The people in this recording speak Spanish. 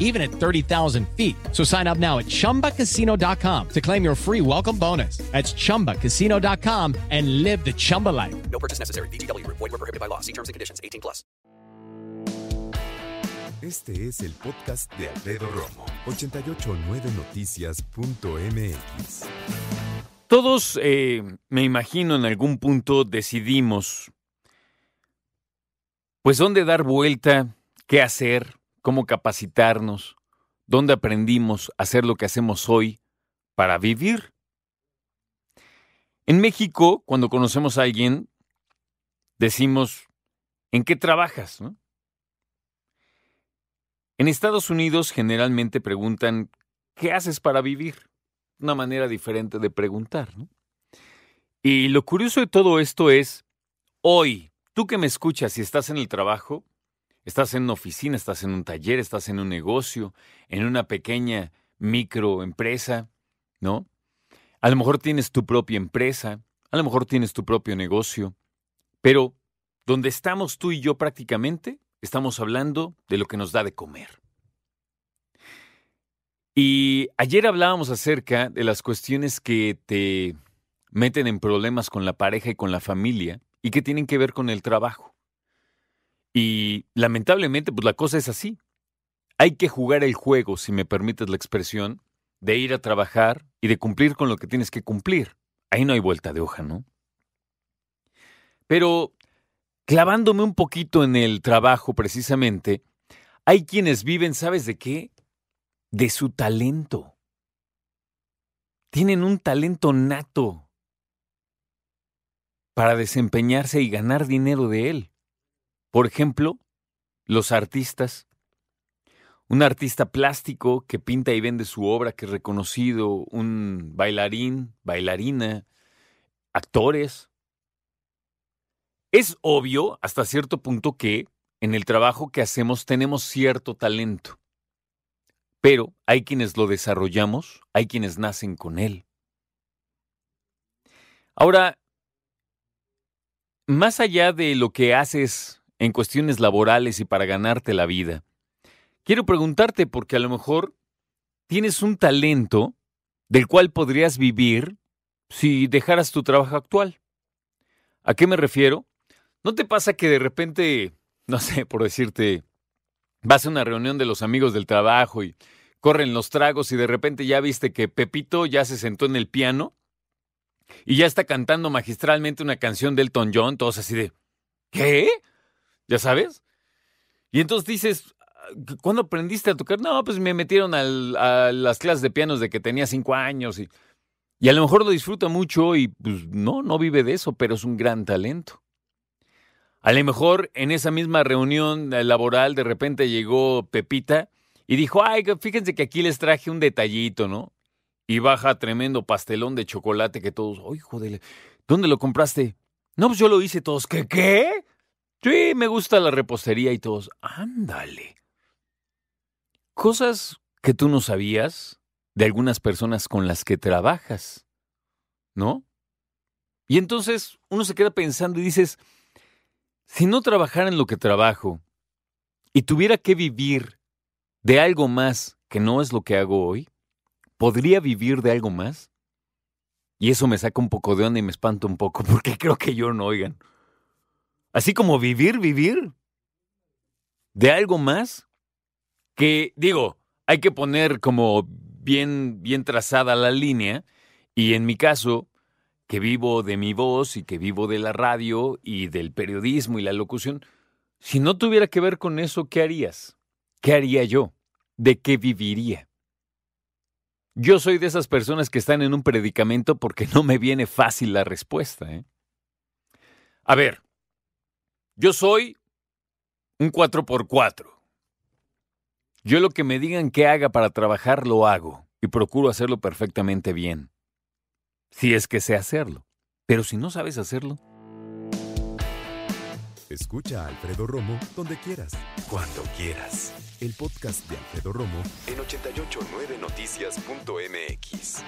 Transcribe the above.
even at 30,000 feet. So sign up now at chumbacasino.com to claim your free welcome bonus. That's chumbacasino.com and live the Chumba life. No purchase necessary. BGW. Void were prohibited by law. See terms and conditions. 18 plus. Este es el podcast de Alfredo Romo. 889noticias.mx. Todos, eh, me imagino, en algún punto decidimos, pues, dónde dar vuelta, qué hacer, cómo capacitarnos, dónde aprendimos a hacer lo que hacemos hoy para vivir. En México, cuando conocemos a alguien, decimos, ¿en qué trabajas? En Estados Unidos generalmente preguntan, ¿qué haces para vivir? Una manera diferente de preguntar. Y lo curioso de todo esto es, hoy, tú que me escuchas y estás en el trabajo, estás en una oficina, estás en un taller, estás en un negocio, en una pequeña microempresa, ¿no? A lo mejor tienes tu propia empresa, a lo mejor tienes tu propio negocio, pero donde estamos tú y yo prácticamente, estamos hablando de lo que nos da de comer. Y ayer hablábamos acerca de las cuestiones que te meten en problemas con la pareja y con la familia y que tienen que ver con el trabajo. Y lamentablemente, pues la cosa es así. Hay que jugar el juego, si me permites la expresión, de ir a trabajar y de cumplir con lo que tienes que cumplir. Ahí no hay vuelta de hoja, ¿no? Pero clavándome un poquito en el trabajo precisamente, hay quienes viven, ¿sabes de qué? De su talento. Tienen un talento nato para desempeñarse y ganar dinero de él. Por ejemplo, los artistas. Un artista plástico que pinta y vende su obra, que es reconocido, un bailarín, bailarina, actores. Es obvio hasta cierto punto que en el trabajo que hacemos tenemos cierto talento, pero hay quienes lo desarrollamos, hay quienes nacen con él. Ahora, más allá de lo que haces en cuestiones laborales y para ganarte la vida, quiero preguntarte porque a lo mejor tienes un talento del cual podrías vivir si dejaras tu trabajo actual. ¿A qué me refiero? ¿No te pasa que de repente, no sé, por decirte, vas a una reunión de los amigos del trabajo y corren los tragos y de repente ya viste que Pepito ya se sentó en el piano y ya está cantando magistralmente una canción de Elton John, todos así de, ¿qué? ¿Ya sabes? Y entonces dices, ¿cuándo aprendiste a tocar? No, pues me metieron a las clases de pianos de que tenía cinco años y, y a lo mejor lo disfruta mucho y pues no, no vive de eso, pero es un gran talento. A lo mejor en esa misma reunión laboral de repente llegó Pepita y dijo, ay, fíjense que aquí les traje un detallito, ¿no? Y baja tremendo pastelón de chocolate que todos, ¡ay, joder! ¿Dónde lo compraste? No, pues yo lo hice todos, ¿qué, qué? Sí, me gusta la repostería y todos, ándale. Cosas que tú no sabías de algunas personas con las que trabajas, ¿no? Y entonces uno se queda pensando y dices, si no trabajara en lo que trabajo y tuviera que vivir de algo más que no es lo que hago hoy, ¿podría vivir de algo más? Y eso me saca un poco de onda y me espanta un poco porque creo que yo no, oigan. Así como vivir, vivir de algo más que, digo, hay que poner como bien, bien trazada la línea y en mi caso, que vivo de mi voz y que vivo de la radio y del periodismo y la locución, si no tuviera que ver con eso, ¿qué harías? ¿Qué haría yo? ¿De qué viviría? Yo soy de esas personas que están en un predicamento porque no me viene fácil la respuesta. ¿eh? A ver, yo soy un 4x4. Yo lo que me digan que haga para trabajar lo hago y procuro hacerlo perfectamente bien. Si es que sé hacerlo. Pero si no sabes hacerlo. Escucha a Alfredo Romo donde quieras, cuando quieras. El podcast de Alfredo Romo en 889noticias.mx.